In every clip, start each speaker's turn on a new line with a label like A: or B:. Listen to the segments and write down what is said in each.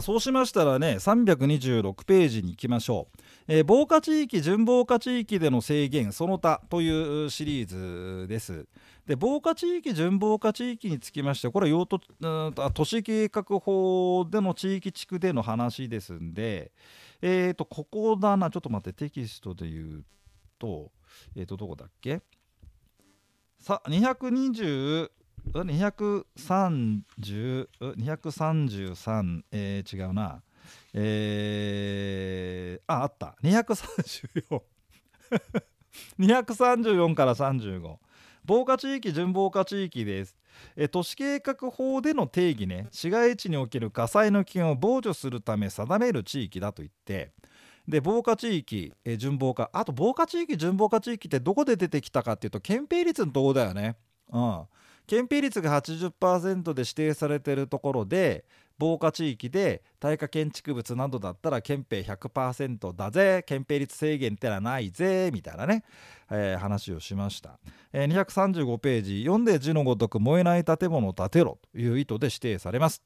A: あそうしましたらね326ページに行きましょう、えー、防火地域準防火地域での制限その他というシリーズです。で防火地域準防火地域につきましてこれは用途都市計画法での地域地区での話ですんでえっ、ー、とここだなちょっと待ってテキストで言うとえっ、ー、とどこだっけ？さ220 233、えー、違うな。えー、ああった。234 234 から35防火地域準防火地域です。え都市計画法での定義ね。市街地における火災の危険を防除するため定める地域だと言って。で防火地域、え準防火。あと防火地域準防火地域ってどこで出てきたかっていうと憲兵率のとこだよね。うん。憲兵率が80%で指定されてるところで防火地域で耐火建築物などだったら憲兵100%だぜ憲兵率制限ってのはないぜみたいなね、えー、話をしました、えー、235ページ読んで字のごとく燃えない建物を建てろという意図で指定されます、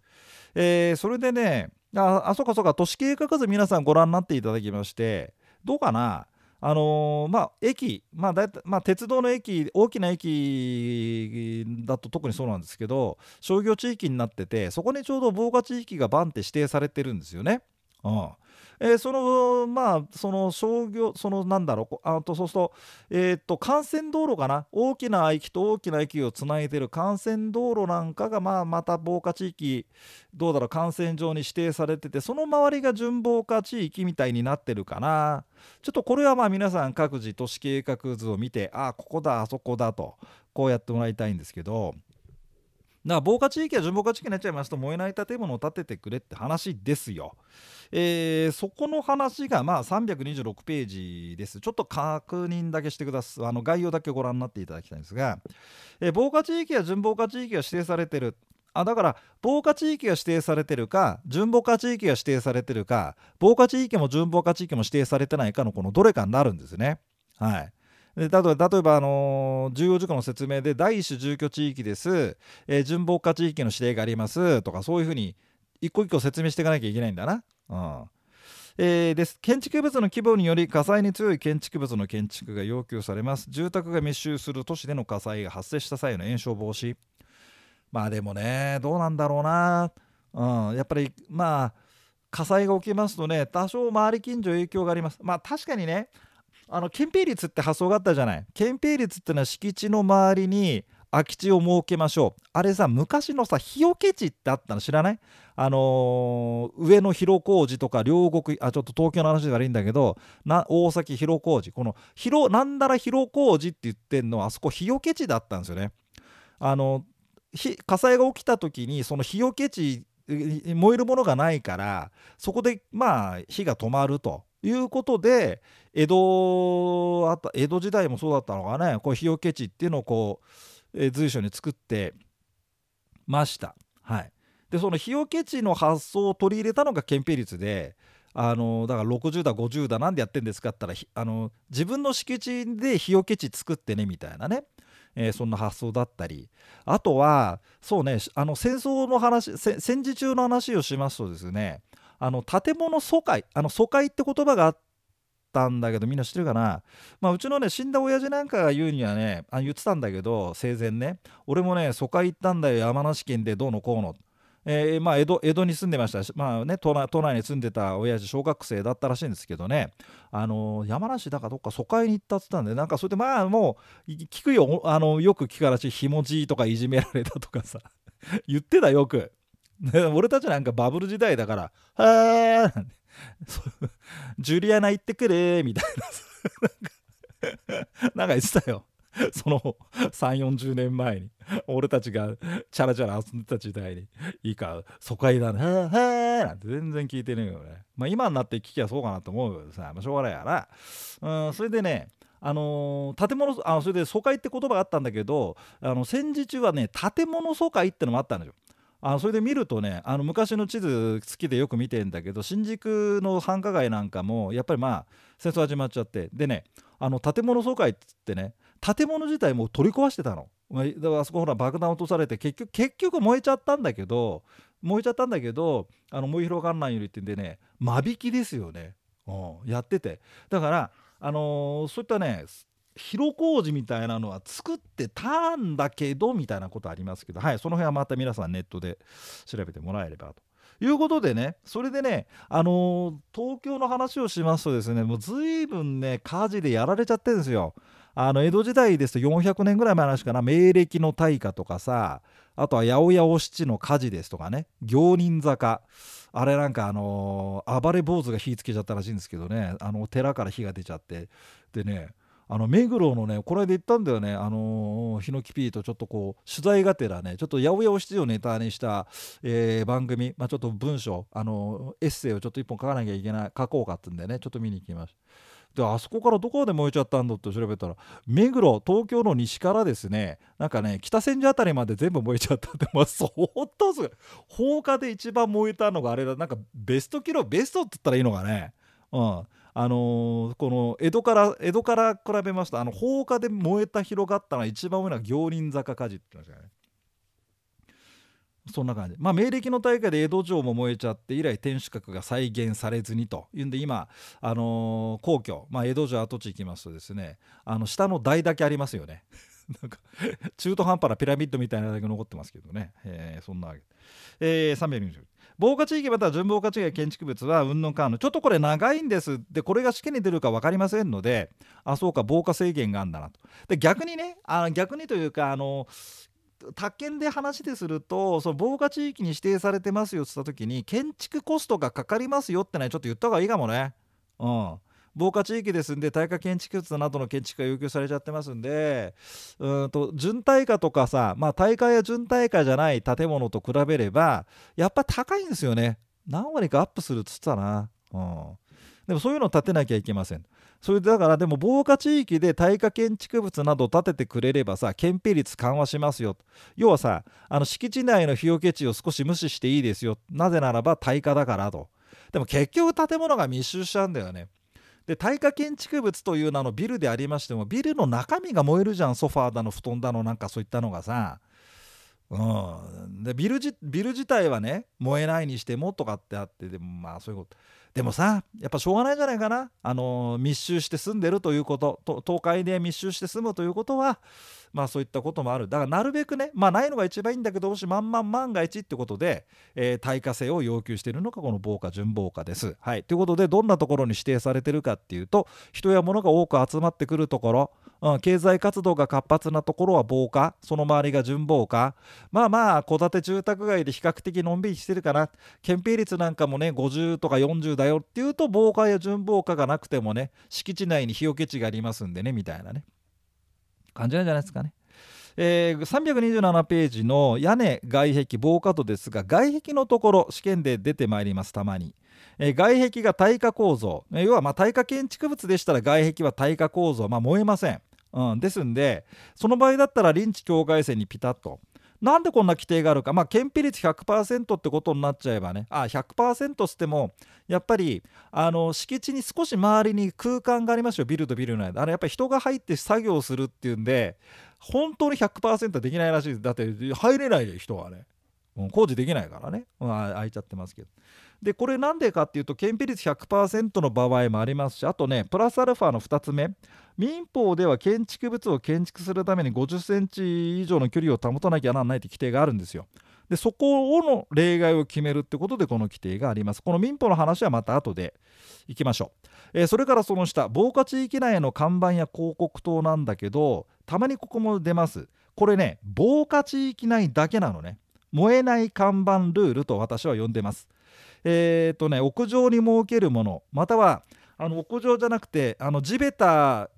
A: えー、それでねああそうかそうか都市計画図皆さんご覧になっていただきましてどうかな？あのー、まあ、駅、まあだいまあ、鉄道の駅大きな駅だと特にそうなんですけど商業地域になっててそこにちょうど防火地域がバンって指定されてるんですよね。うんえー、そのまあその商業そのなんだろうあとそうすると,、えー、っと幹線道路かな？大きな駅と大きな駅をつないでる幹線道路なんかが、まあ、また防火地域どうだろう幹線上に指定されててその周りが準防火地域みたいになってるかな？ちょっとこれはまあ皆さん各自都市計画図を見てあここだあそこだとこうやってもらいたいんですけどだから防火地域は準防火地域になっちゃいますと燃えない建物を建ててくれって話ですよ。えー、そこの話がまあ326ページです。ちょっと確認だけしてください。あの概要だけご覧になっていただきたいんですが、えー、防火地域や準防火地域が指定されてる。あだから防火地域が指定されてるか準防火地域が指定されてるか防火地域も準防火地域も指定されてないかのこのどれかになるんですね。はい。で例えば、例えばあのー、重要事項の説明で第一種住居地域です、えー、準防火地域の指定があります。とかそういうふうに一個一個説明していかなきゃいけないんだな。うん。えー、です。建築物の規模により火災に強い建築物の建築が要求されます。住宅が密集する都市での火災が発生した際の延焼防止。まあでもねどうなんだろうな、うん、やっぱりまあ火災が起きますとね多少周り近所影響があります。まあ確かにねあの憲兵率って発想があったじゃない。憲兵率ってのは敷地の周りに空き地を設けましょう。あれさ昔のさ日よけ地ってあったの知らない？あのー、上野広小路とか両国あちょっと東京の話で悪いんだけどな大崎広小路。この広なんだら広小路って言ってんのはあそこ日よけ地だったんですよね。あの火災が起きた時にその日よけ地燃えるものがないからそこでまあ火が止まると。いうことで江戸あた江戸時代もそうだったのかね。こう日よけ地っていうのをこう、えー、随所に作ってました。はい、でその日よけ地の発想を取り入れたのが憲兵率であのだから60だ50だなんでやってんですかって言ったらあの自分の敷地で日よけ地作ってねみたいなね、えー、そんな発想だったり。あとはそうねあの戦争の話戦時中の話をしますとですねあの建物疎開あの疎開って言葉があったんだけどみんな知ってるかな、まあ、うちのね死んだ親父なんかが言うにはねあ言ってたんだけど生前ね俺もね疎開行ったんだよ山梨県でどうのこうの。えー、まあ、江戸江戸に住んでました。し、まあね、都内都内に住んでた親父小学生だったらしいんですけどね、あのー、山梨だかどっか疎開に行ったって言ったんでなんかそれでまあもう聞くよ。あのよく聞く話ひもじいとかいじめられたとかさ。言ってたよく。俺たちなんかバブル時代だから「はあジュリアナ行ってくれ」みたいな。なんか言ってたよ。その3 4 0年前に。俺たちがチャラチャラ遊んでた時代に。いいか疎開だねはあはあなんて全然聞いてねえよねまあ今になって聞きゃそうかなと思うけどさ、まあ、しょうがないやな。うんそれでねあのー、建物あそれで疎開って言葉があったんだけどあの戦時中はね建物疎開ってのもあったんですよ。あそれで見るとねあの昔の地図好きでよく見てんだけど新宿の繁華街なんかもやっぱりまあ戦争始まっちゃって。でねあの建物疎開っつってね建物自体もう取り壊してたの。だからあそこほら爆弾落とされて結局結局燃えちゃったんだけど燃えちゃったんだけどあの燃え広がらないようにってんでね間引きですよね、うん、やってて。だからあのー、そういったね広小路みたいなのは作ってたんだけどみたいなことありますけどはいその辺はまた皆さんネットで調べてもらえればと。いうことでねそれでねあのー、東京の話をしますとですねもう随分ね火事でやられちゃってるんですよ。あの江戸時代ですと400年ぐらい前の話かな明暦の大火とかさあとは八百屋お七の火事ですとかね行人坂あれなんかあのー、暴れ坊主が火つけちゃったらしいんですけどねあの寺から火が出ちゃってでねあの目黒のねこれで言ったんだよね。あの、ヒノキピーとちょっとこう取材がてらねちょっと八百屋お七をネタにした、えー、番組、まあ、ちょっと文章あのエッセイをちょっと一本書かなきゃいけない書こうかってんでね。ちょっと見に行きました。であそこからどこまで燃えちゃったんだって調べたら目黒東京の西からですねなんかね北千住辺りまで全部燃えちゃったってまあ相当すごい。放火で一番燃えたのがあれだ。なんかベストキロベストって言ったらいいのかね。うん。あのー、この江戸から江戸から比べますとあの放火で燃えた広がったのは一番多いのは行輪坂火事って言ってましたねそんな感じ。まあ、明暦の大会で江戸城も燃えちゃって以来天守閣が再現されずにというんで今、あのー、皇居、まあ、江戸城跡地行きますとですねあの下の台だけありますよね。なんか中途半端なピラミッドみたいなだけ残ってますけどね、えー、そんなわけ。えー、320防火地域または準防火地域建築物はうんぬんかんちょっとこれ長いんです。でこれが試験に出るか分かりませんのであそうか防火制限があるんだなと。で逆にねあの逆にというかあの宅建で話でするとその防火地域に指定されてますよって言った時に建築コストがかかりますよってのはちょっと言った方がいいかもね。うん、防火地域ですんで耐火建築物などの建築が要求されちゃってますんでうんと準耐火とかさまあ耐火や準耐火じゃない建物と比べればやっぱ高いんですよね。何割かアップするっつったな、うん、でもそういうのを建てなきゃいけません。それだからでも防火地域で耐火建築物などを建ててくれればさ建蔽率緩和しますよ。要はさあの敷地内の日よけ地を少し無視していいですよ。なぜならば耐火だからと。でも結局建物が密集しちゃうんだよね。で耐火建築物という名のビルでありましてもビルの中身が燃えるじゃんソファーだの布団だのなんかそういったのがさ。うん、でビルビル自体はね燃えないにしてもとかってあってでもまあそういうこと。でもさやっぱしょうがないんじゃないかな。あの密集して住んでるということ。と東海で密集して住むということはまあそういったこともある。だからなるべくねまあないのが一番いいんだけどもし万々万が一ってことで、えー、耐火性を要求しているのがこの防火準防火です。はい。ということでどんなところに指定されてるかっていうと人や物が多く集まってくるところ。うん、経済活動が活発なところは防火その周りが準防火。まあまあ戸建て住宅街で比較的のんびりしてるかな。建蔽率なんかもね50とか40だよっていうと防火や準防火がなくてもね敷地内に日よけ地がありますんでねみたいなね。感じなんじゃないですかね。えー、327ページの屋根外壁防火度ですが外壁のところ試験で出てまいりますたまに、えー、外壁が耐火構造。え、要はまあ耐火建築物でしたら外壁は耐火構造、まあ、燃えません。うん、ですんでその場合だったら臨地境界線にピタッと。なんでこんな規定があるか、まあ、検費率100%ってことになっちゃえばね、あ100%っても、やっぱりあの敷地に少し周りに空間がありますよ、ビルとビルの間。あれやっぱり人が入って作業するっていうんで、本当に100%できないらしいです。だって、入れない人はね、うん、工事できないからね、まあ、開いちゃってますけど。でこれなんでかっていうと検費率100%の場合もありますしあとねプラスアルファの2つ目民法では建築物を建築するために50センチ以上の距離を保たなきゃならないって規定があるんですよ。でそこの例外を決めるってことでこの規定があります。この民法の話はまた後でいきましょう。えー、それからその下防火地域内の看板や広告塔なんだけどたまにここも出ます。これね防火地域内だけなのね。燃えない看板ルールと私は呼んでます。えーとね、屋上に設けるものまたはあの屋上じゃなくてあの地べた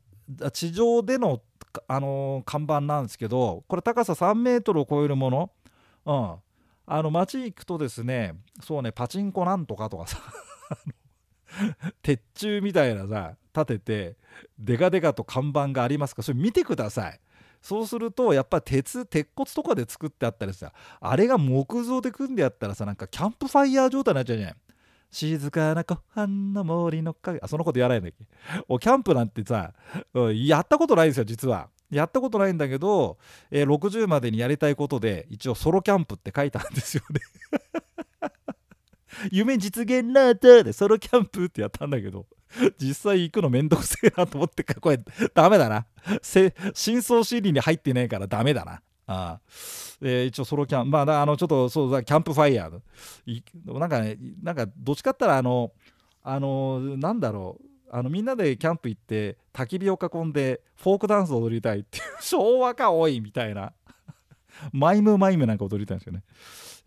A: 地上での、あの、看板なんですけどこれ高さ3メートルを超えるもの、うん、あの街行くとですねそうねパチンコなんとかとかさ 鉄柱みたいなさ立ててデカデカと看板がありますか？それ見てください。そうするとやっぱ鉄鉄骨とかで作ってあったりさあれが木造で組んであったらさなんかキャンプファイヤー状態になっちゃうじゃない。静かな湖畔の森の影。あそのことやらないんだっけ？おキャンプなんてさ、うん、やったことないんですよ実は。やったことないんだけど、えー、60までにやりたいことで一応ソロキャンプって書いたんですよね。夢実現なったでソロキャンプってやったんだけど実際行くのめんどくせえなと思ってこれダメだな。深層心理に入ってないからダメだな。あえー、一応ソロキャンまああのちょっとそうキャンプファイヤーなんかねなんかどっちかったらあのあのなんだろう。あのみんなでキャンプ行って焚き火を囲んでフォークダンスを踊りたいっていう 昭和かおいみたいな。マイムマイムなんか踊りたいんですよね。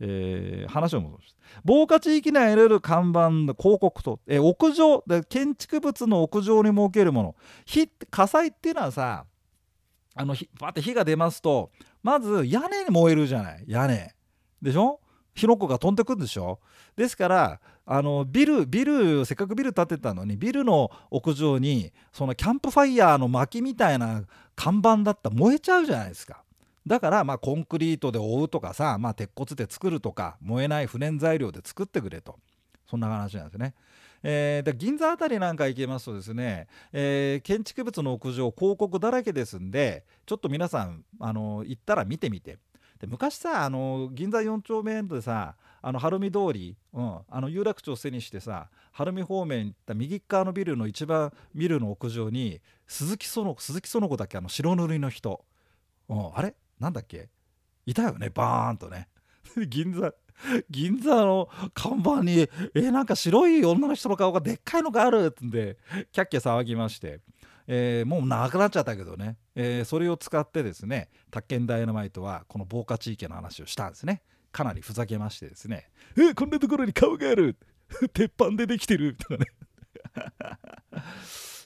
A: えー、話を戻して防火地域内に入れる看板の広告と、えー、屋上で建築物の屋上に設けるもの。火火災っていうのはさあのバって火が出ますとまず屋根に燃えるじゃない。屋根。でしょ？火の粉が飛んでくるでしょ？ですからあのビルビルせっかくビル建てたのにビルの屋上にそのキャンプファイヤーの薪みたいな看板だったら燃えちゃうじゃないですか。だからまあコンクリートで覆うとかさ、まあ、鉄骨で作るとか燃えない不燃材料で作ってくれと。そんな話なんですね。えー、で銀座辺りなんか行けますとですね、えー、建築物の屋上広告だらけですんでちょっと皆さんあの行ったら見てみて。で昔さあの銀座4丁目でさあの晴海通り、うん、あの有楽町を背にしてさ晴海方面行った右側のビルの一番ビルの屋上に鈴木園子鈴木園子だっけ？あの白塗りの人、うん、あれ？なんだっけ？いたよねバーンとね。銀座 銀座の看板にえなんか白い女の人の顔がでっかいのがあるってんでキャッキャ騒ぎまして、えー、もうなくなっちゃったけどね、えー、それを使ってですね宅建ダイナマイトはこの防火地域の話をしたんですね。かなりふざけましてですね「えこんなところに顔がある。鉄板でできてる」とかね。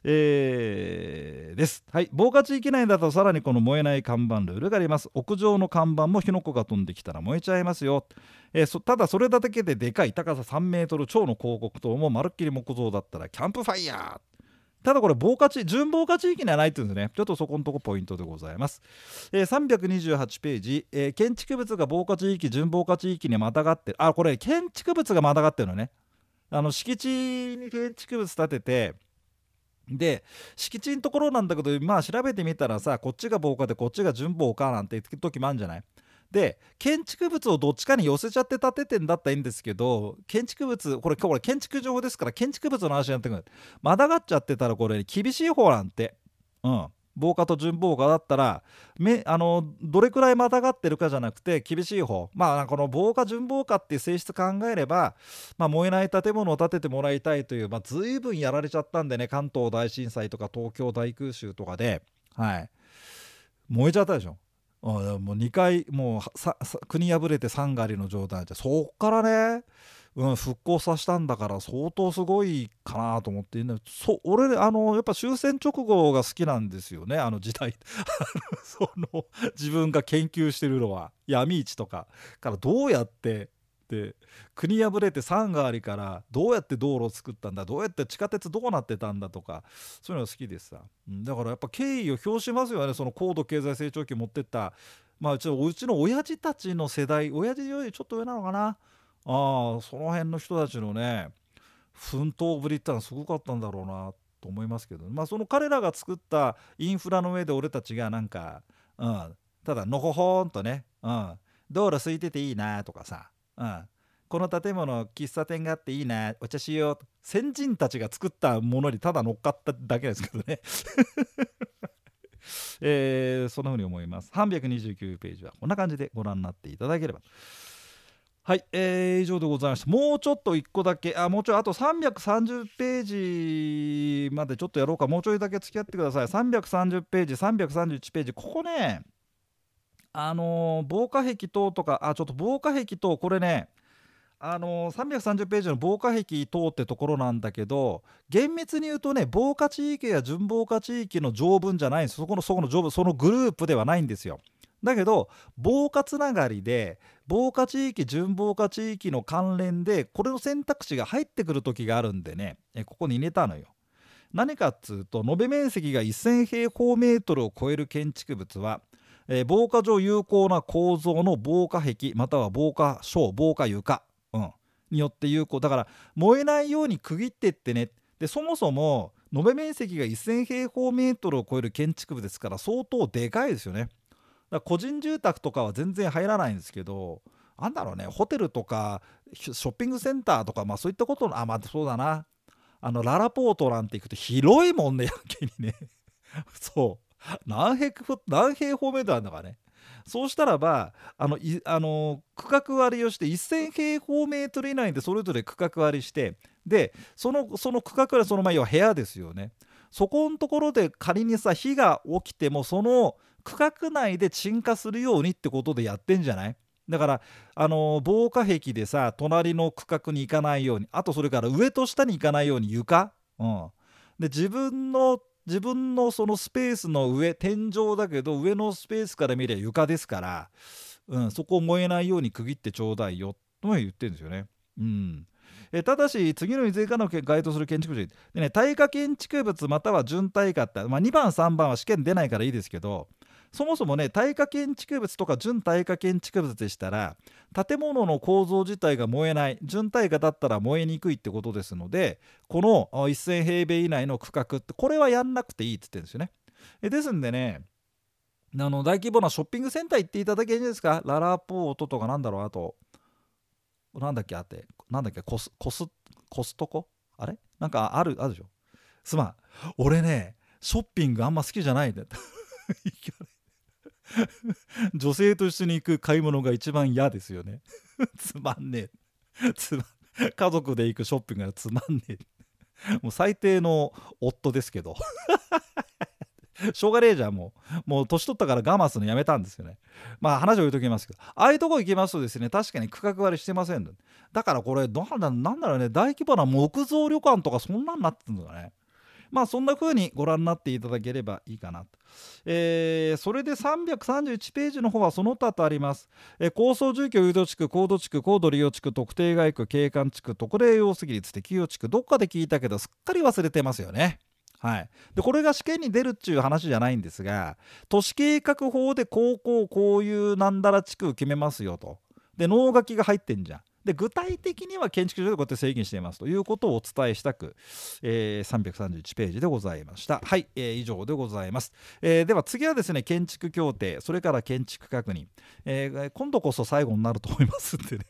A: えー、です。はい。防火地域内だとさらにこの燃えない看板ルールがあります。屋上の看板も火の粉が飛んできたら燃えちゃいますよ。えー、ただそれだけででかい高さ3メートル超の広告塔もまるっきり木造だったらキャンプファイヤーただこれ防火地準防火地域にはないっていうんですねちょっとそこのとこポイントでございます、えー、328ページ、えー、建築物が防火地域準防火地域にまたがってあこれ建築物がまたがってるのねあの敷地に建築物建ててで敷地のところなんだけどまあ調べてみたらさこっちが防火でこっちが準防火なんて時もあるんじゃない？で建築物をどっちかに寄せちゃって建ててんだったらいいんですけど建築物これこれ建築情報ですから建築物の話になってくる。まだがっちゃってたらこれ厳しい方なんて。うん。防火と準防火だったらめあのどれくらいまたがってるかじゃなくて厳しい方。まあこの防火準防火っていう性質考えれば、まあ、燃えない建物を建ててもらいたいという、まあ、随分やられちゃったんでね関東大震災とか東京大空襲とかで。はい。燃えちゃったでしょ。もう2回もう国破れて3狩りの状態でそっからね、うん、復興させたんだから相当すごいかなと思ってそ俺あのやっぱ終戦直後が好きなんですよね。あの時代。その自分が研究してるのは闇市とか。からどうやってっ国破れてサンガーリからどうやって道路を作ったんだどうやって地下鉄どうなってたんだとかそういうのが好きでさ、だからやっぱ敬意を表しますよね。その高度経済成長期持ってった。まあうちのうちの親父たちの世代親父よりちょっと上なのかな。あその辺の人たちのね奮闘ぶりってのはすごかったんだろうなと思いますけど、まあその彼らが作ったインフラの上で俺たちがなんか、うん、ただのほほんとね、うん、道路空いてていいなとかさうん、この建物喫茶店があっていいなお茶しよう先人たちが作ったものにただ乗っかっただけですけどね。えー、そんな風に思います。329ページはこんな感じでご覧になっていただければ。はい、えー、以上でございました。もうちょっと1個だけあもうちょいあと330ページまでちょっとやろうか。もうちょいだけ付き合ってください。330ページ331ページ。ここねあのー、防火壁等とかあちょっと防火壁等これねあのー、330ページの防火壁等ってところなんだけど厳密に言うとね防火地域や準防火地域の条文じゃないんです。そこのそこの条文そのグループではないんですよ。だけど防火つながりで防火地域準防火地域の関連でこれの選択肢が入ってくる時があるんでねここに入れたのよ。何かっつうと延べ面積が1000平方メートルを超える建築物はえー、防火上有効な構造の防火壁または防火床防火床、うん、によって有効。だから燃えないように区切ってってね。でそもそも延べ面積が1000平方メートルを超える建築物ですから相当でかいですよね。だ個人住宅とかは全然入らないんですけどなんだろうねホテルとかショッピングセンターとかまあそういったことのあまあそうだな。あのララポートなんて行くと広いもんねやけにね。そう。何平何平方メートルあるんだかね。そうしたらばあのあの区画割りをして1000平方メートル以内でそれぞれ区画割りしてでそのその区画割りその前は部屋ですよね。そこのところで仮にさ火が起きてもその区画内で鎮火するようにってことでやってんじゃない？だからあの防火壁でさ隣の区画に行かないようにあとそれから上と下に行かないように床、うん、で自分の自分のそのスペースの上天井だけど上のスペースから見りゃ床ですから、うん、そこを燃えないように区切ってちょうだいよとは言ってるんですよね。うん。えただし次のいずれかの該当する建築物で、ね、耐火建築物または準耐火って、まあ、2番3番は試験出ないからいいですけどそもそもね耐火建築物とか準耐火建築物でしたら建物の構造自体が燃えない準耐火だったら燃えにくいってことですのでこの1000平米以内の区画ってこれはやんなくていいって言ってるんですよね。えですんでねあの大規模なショッピングセンター行っていただけるんですか？ララポートとかなんだろうあとなんだっけあってなんだっけコスコスコストコ？あれ？なんかあるあるでしょ。すまん。俺ねショッピングあんま好きじゃないんだよ。女性と一緒に行く買い物が一番嫌ですよね。つまんねえ。つまん家族で行くショッピングがつまんねえ。もう最低の夫ですけど。しょうがねえじゃんもう。もう年取ったから我慢するのやめたんですよね。まあ話を置いときますけど。ああいうとこ行きますとですね確かに区画割りしてませんだからこれなんだろうね大規模な木造旅館とかそんなんなってんのかね。まあそんな風にご覧になっていただければいいかなと。えー、それで331ページの方はその他とあります。えー、高層住居誘導地区、高度地区、高度利用地区、特定外区、景観地区、特例用水率、適用地区、どっかで聞いたけどすっかり忘れてますよね。はい、でこれが試験に出るっちゅう話じゃないんですが都市計画法でこうこうこういうなんだら地区決めますよとで能書きが入ってんじゃんで具体的には建築上でこうやって制限していますということをお伝えしたく、えー、331ページでございました。はい、えー、以上でございます、えー、では次はですね建築協定それから建築確認、えー、今度こそ最後になると思いますんでね。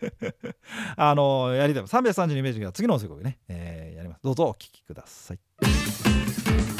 A: あのやりたい。332ページが次のお世話でね、えー、やります。どうぞお聞きください。